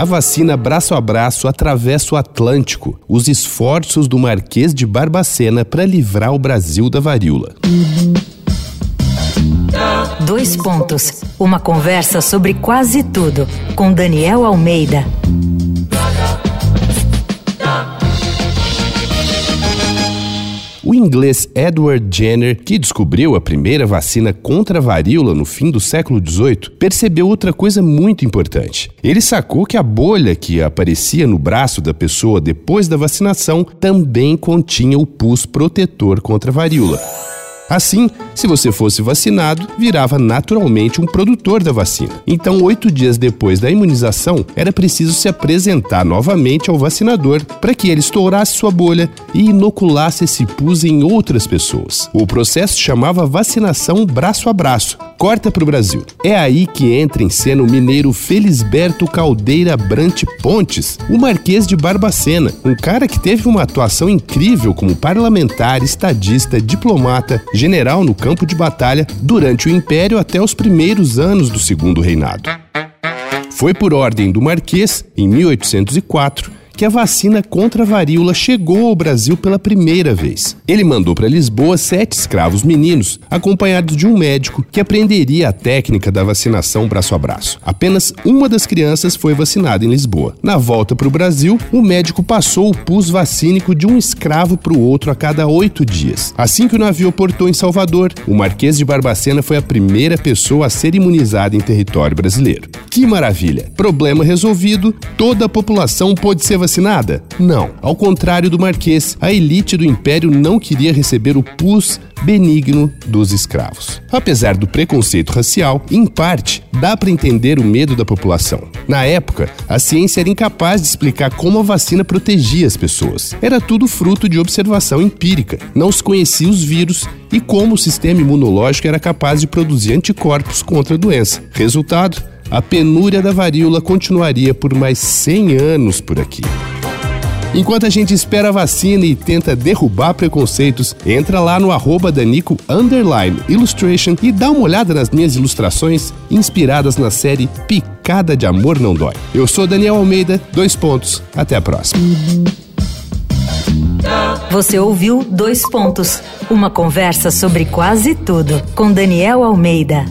a vacina braço a braço atravessa o Atlântico, os esforços do Marquês de Barbacena para livrar o Brasil da varíola. Dois pontos. Uma conversa sobre quase tudo com Daniel Almeida. Inglês Edward Jenner, que descobriu a primeira vacina contra a varíola no fim do século XVIII, percebeu outra coisa muito importante. Ele sacou que a bolha que aparecia no braço da pessoa depois da vacinação também continha o pus protetor contra a varíola. Assim, se você fosse vacinado, virava naturalmente um produtor da vacina. Então, oito dias depois da imunização, era preciso se apresentar novamente ao vacinador para que ele estourasse sua bolha e inoculasse esse pus em outras pessoas. O processo chamava vacinação braço a braço. Corta para o Brasil. É aí que entra em cena o mineiro Felisberto Caldeira Brante Pontes, o Marquês de Barbacena, um cara que teve uma atuação incrível como parlamentar, estadista, diplomata, general no campo de batalha durante o Império até os primeiros anos do Segundo Reinado. Foi por ordem do Marquês, em 1804, que a vacina contra a varíola chegou ao Brasil pela primeira vez. Ele mandou para Lisboa sete escravos meninos, acompanhados de um médico que aprenderia a técnica da vacinação braço a braço. Apenas uma das crianças foi vacinada em Lisboa. Na volta para o Brasil, o médico passou o pus vacínico de um escravo para o outro a cada oito dias. Assim que o navio portou em Salvador, o Marquês de Barbacena foi a primeira pessoa a ser imunizada em território brasileiro. Que maravilha! Problema resolvido, toda a população pôde ser vacinada? Não. Ao contrário do Marquês, a elite do império não queria receber o pus benigno dos escravos. Apesar do preconceito racial, em parte, dá para entender o medo da população. Na época, a ciência era incapaz de explicar como a vacina protegia as pessoas. Era tudo fruto de observação empírica. Não se conhecia os vírus e como o sistema imunológico era capaz de produzir anticorpos contra a doença. Resultado: a penúria da varíola continuaria por mais 100 anos por aqui. Enquanto a gente espera a vacina e tenta derrubar preconceitos, entra lá no arroba Danico Illustration e dá uma olhada nas minhas ilustrações inspiradas na série Picada de Amor Não Dói. Eu sou Daniel Almeida, dois pontos, até a próxima. Você ouviu Dois Pontos, uma conversa sobre quase tudo com Daniel Almeida.